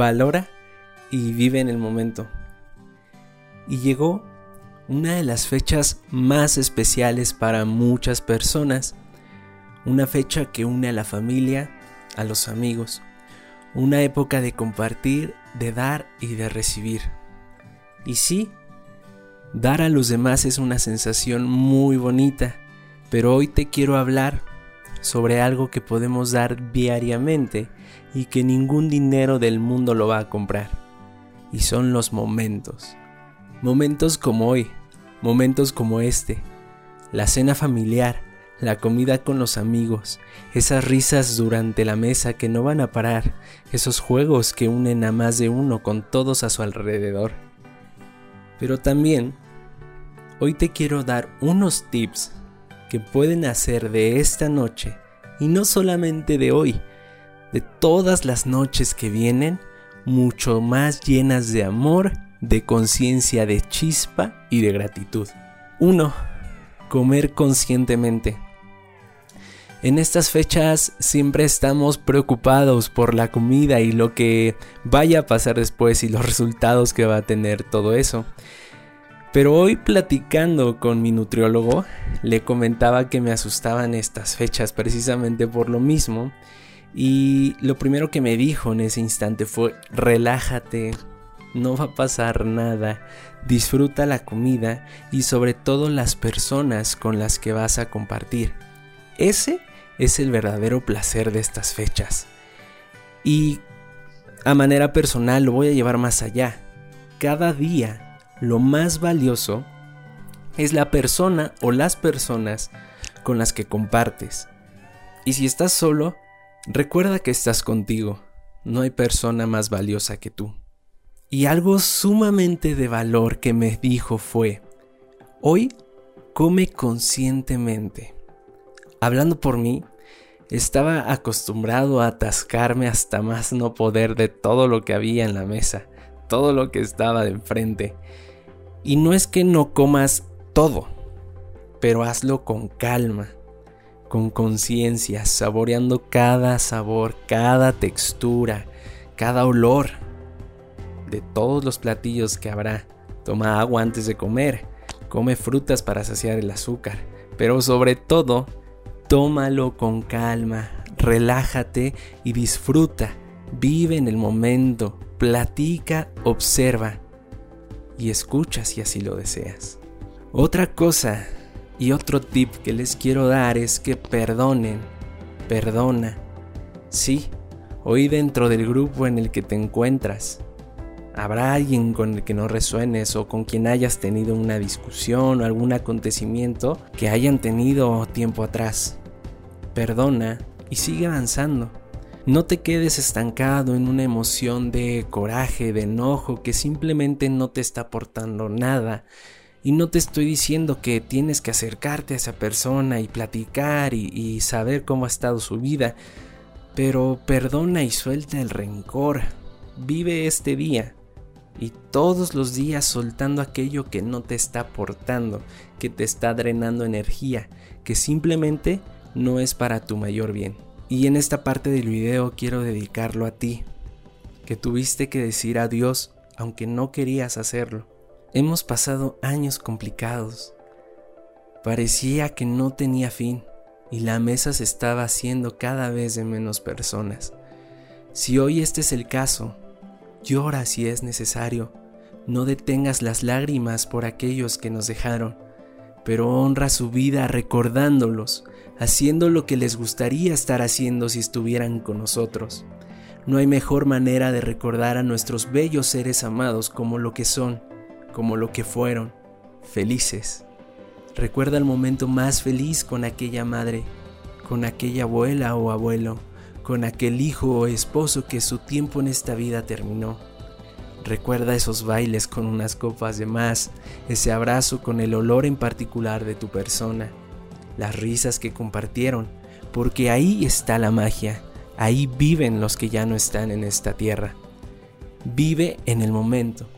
valora y vive en el momento. Y llegó una de las fechas más especiales para muchas personas, una fecha que une a la familia, a los amigos, una época de compartir, de dar y de recibir. Y sí, dar a los demás es una sensación muy bonita, pero hoy te quiero hablar sobre algo que podemos dar diariamente y que ningún dinero del mundo lo va a comprar. Y son los momentos. Momentos como hoy, momentos como este, la cena familiar, la comida con los amigos, esas risas durante la mesa que no van a parar, esos juegos que unen a más de uno con todos a su alrededor. Pero también, hoy te quiero dar unos tips que pueden hacer de esta noche, y no solamente de hoy, de todas las noches que vienen, mucho más llenas de amor, de conciencia, de chispa y de gratitud. 1. Comer conscientemente. En estas fechas siempre estamos preocupados por la comida y lo que vaya a pasar después y los resultados que va a tener todo eso. Pero hoy platicando con mi nutriólogo, le comentaba que me asustaban estas fechas precisamente por lo mismo. Y lo primero que me dijo en ese instante fue, relájate, no va a pasar nada, disfruta la comida y sobre todo las personas con las que vas a compartir. Ese es el verdadero placer de estas fechas. Y a manera personal lo voy a llevar más allá. Cada día lo más valioso es la persona o las personas con las que compartes. Y si estás solo, recuerda que estás contigo. No hay persona más valiosa que tú. Y algo sumamente de valor que me dijo fue, hoy come conscientemente. Hablando por mí, estaba acostumbrado a atascarme hasta más no poder de todo lo que había en la mesa, todo lo que estaba de enfrente. Y no es que no comas todo, pero hazlo con calma, con conciencia, saboreando cada sabor, cada textura, cada olor de todos los platillos que habrá. Toma agua antes de comer, come frutas para saciar el azúcar, pero sobre todo Tómalo con calma, relájate y disfruta. Vive en el momento, platica, observa y escucha si así lo deseas. Otra cosa y otro tip que les quiero dar es que perdonen, perdona. Sí, hoy dentro del grupo en el que te encuentras, habrá alguien con el que no resuenes o con quien hayas tenido una discusión o algún acontecimiento que hayan tenido tiempo atrás perdona y sigue avanzando. No te quedes estancado en una emoción de coraje, de enojo, que simplemente no te está aportando nada. Y no te estoy diciendo que tienes que acercarte a esa persona y platicar y, saber cómo ha estado su vida, pero perdona y suelta el rencor. Vive este día y todos los días soltando aquello que no te está aportando, que te está drenando energía, que simplemente no es para tu mayor bien. Y en esta parte del video quiero dedicarlo a ti, que tuviste que decir adiós aunque no querías hacerlo. Hemos pasado años complicados. Parecía que no tenía fin y la mesa se estaba haciendo cada vez de menos personas. Si hoy este es el caso, llora si es necesario. No detengas las lágrimas por aquellos que nos dejaron, pero honra su vida recordándolos, haciendo lo que les gustaría estar haciendo si estuvieran con nosotros. No hay mejor manera de recordar a nuestros bellos seres amados como lo que son, como lo que fueron, felices. Recuerda el momento más feliz con aquella madre, con aquella abuela o abuelo, con aquel hijo o esposo que su tiempo en esta vida terminó. Recuerda esos bailes con unas copas de más, ese abrazo con el olor en particular de tu persona las risas que compartieron, porque ahí está la magia, ahí viven los que ya no están en esta tierra. Vive en el momento.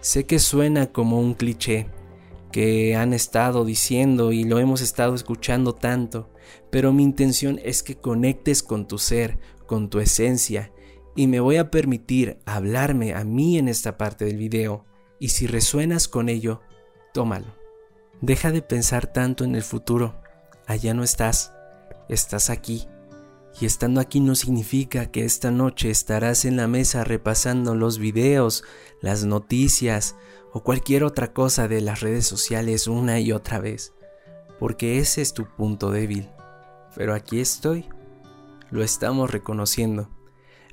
Sé que suena como un cliché, que han estado diciendo y lo hemos estado escuchando tanto, pero mi intención es que conectes con tu ser, con tu esencia, y me voy a permitir hablarme a mí en esta parte del video y si resuenas con ello, tómalo. Deja de pensar tanto en el futuro. Allá no estás, estás aquí. Y estando aquí no significa que esta noche estarás en la mesa repasando los videos, las noticias o cualquier otra cosa de las redes sociales una y otra vez, porque ese es tu punto débil. Pero aquí estoy, lo estamos reconociendo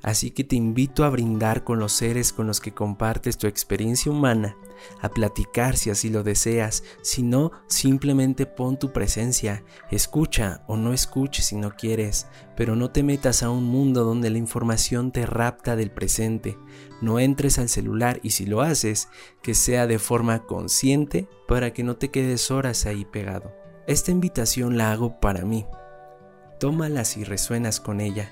Así que te invito a brindar con los seres con los que compartes tu experiencia humana, a platicar si así lo deseas, si no, simplemente pon tu presencia, escucha o no escuches si no quieres, pero no te metas a un mundo donde la información te rapta del presente, no entres al celular y si lo haces, que sea de forma consciente para que no te quedes horas ahí pegado. Esta invitación la hago para mí. Tómala si resuenas con ella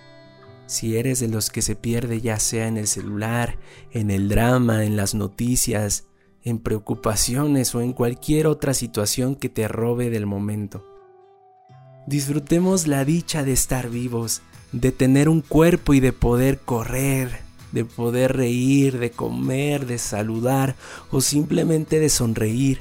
si eres de los que se pierde ya sea en el celular, en el drama, en las noticias, en preocupaciones o en cualquier otra situación que te robe del momento. Disfrutemos la dicha de estar vivos, de tener un cuerpo y de poder correr, de poder reír, de comer, de saludar o simplemente de sonreír,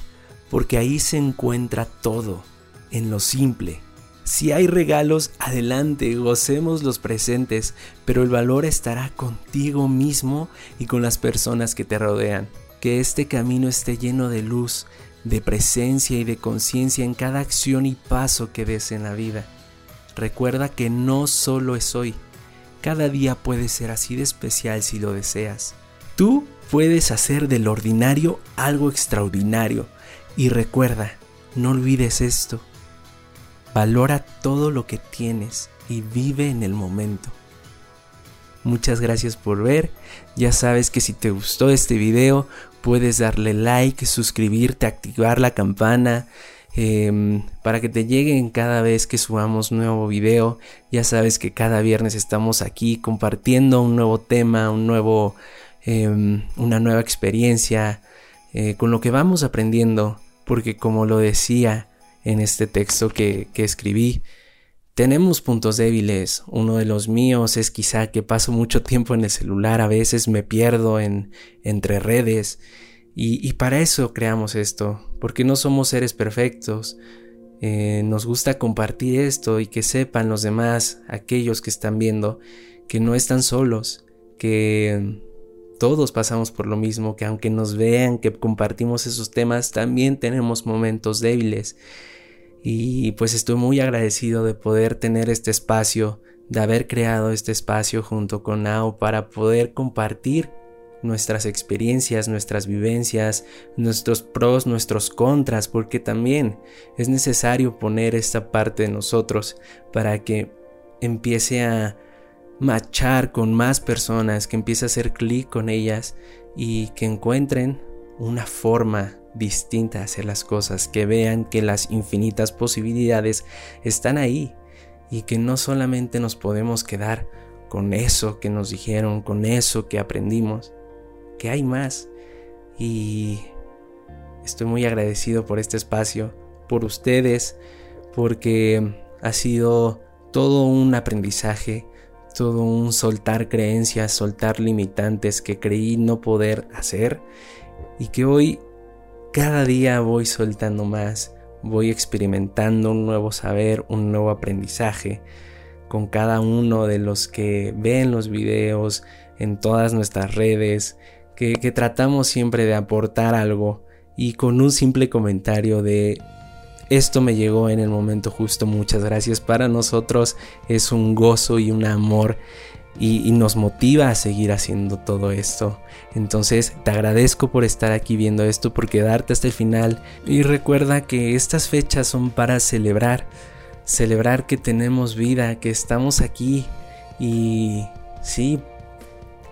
porque ahí se encuentra todo, en lo simple, si hay regalos, adelante, gocemos los presentes, pero el valor estará contigo mismo y con las personas que te rodean. Que este camino esté lleno de luz, de presencia y de conciencia en cada acción y paso que des en la vida. Recuerda que no solo es hoy, cada día puede ser así de especial si lo deseas. Tú puedes hacer del ordinario algo extraordinario y recuerda, no olvides esto Valora todo lo que tienes y vive en el momento. Muchas gracias por ver. Ya sabes que si te gustó este video, puedes darle like, suscribirte, activar la campana em, para que te lleguen cada vez que subamos nuevo video. Ya sabes que cada viernes estamos aquí compartiendo un nuevo tema, un nuevo, em, una nueva experiencia, eh, con lo que vamos aprendiendo. Porque como lo decía, en este texto que, escribí. Tenemos puntos débiles. Uno de los míos es quizá que paso mucho tiempo en el celular, a veces me pierdo en, entre redes. Y, para eso creamos esto, porque no somos seres perfectos. Eh, nos gusta compartir esto y que sepan los demás, aquellos que están viendo, que no están solos, que todos pasamos por lo mismo, que aunque nos vean que compartimos esos temas, también tenemos momentos débiles. Y pues estoy muy agradecido de poder tener este espacio, de haber creado este espacio junto con Nao para poder compartir nuestras experiencias, nuestras vivencias, nuestros pros, nuestros contras, porque también es necesario poner esta parte de nosotros para que empiece a machar con más personas, que empiece a hacer clic con ellas y que encuentren una forma distinta a hacer las cosas, que vean que las infinitas posibilidades están ahí y que no solamente nos podemos quedar con eso que nos dijeron, con eso que aprendimos, que hay más. Y estoy muy agradecido por este espacio, por ustedes, porque ha sido todo un aprendizaje, todo un soltar creencias, soltar limitantes que creí no poder hacer y que hoy cada día voy soltando más, voy experimentando un nuevo saber, un nuevo aprendizaje con cada uno de los que ven los videos en todas nuestras redes, que, tratamos siempre de aportar algo y con un simple comentario de esto me llegó en el momento justo, muchas gracias. Para nosotros es un gozo y un amor y, nos motiva a seguir haciendo todo esto. Entonces te agradezco por estar aquí viendo esto, por quedarte hasta el final y recuerda que estas fechas son para celebrar, celebrar que tenemos vida, que estamos aquí y sí,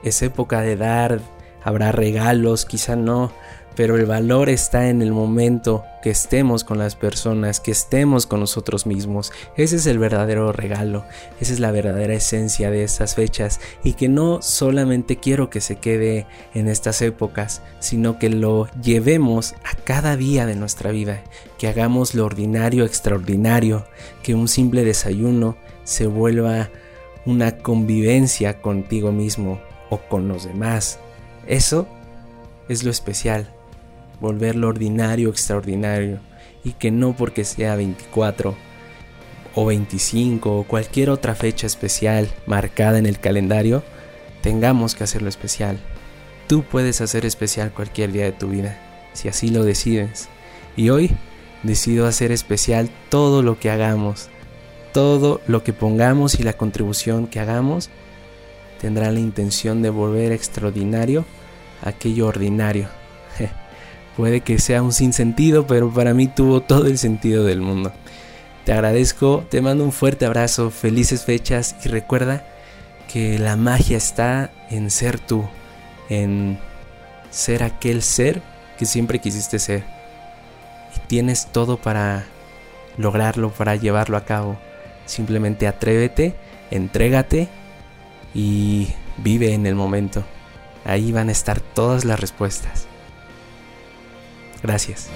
es época de dar, habrá regalos, quizá no, pero el valor está en el momento que estemos con las personas, que estemos con nosotros mismos. Ese es el verdadero regalo, esa es la verdadera esencia de estas fechas y que no solamente quiero que se quede en estas épocas, sino que lo llevemos a cada día de nuestra vida, que hagamos lo ordinario extraordinario, que un simple desayuno se vuelva una convivencia contigo mismo, o con los demás. Eso es lo especial, volver lo ordinario extraordinario y que no porque sea 24 o 25 o cualquier otra fecha especial marcada en el calendario, tengamos que hacerlo especial. Tú puedes hacer especial cualquier día de tu vida, si así lo decides. Y hoy decido hacer especial todo lo que hagamos, todo lo que pongamos y la contribución que hagamos tendrá la intención de volver extraordinario aquello ordinario. Puede que sea un sinsentido, pero para mí tuvo todo el sentido del mundo. Te agradezco, te mando un fuerte abrazo, felices fechas y recuerda que la magia está en ser tú, en ser aquel ser que siempre quisiste ser. Y tienes todo para lograrlo, para llevarlo a cabo. Simplemente atrévete, entrégate y vive en el momento. Ahí van a estar todas las respuestas. Gracias.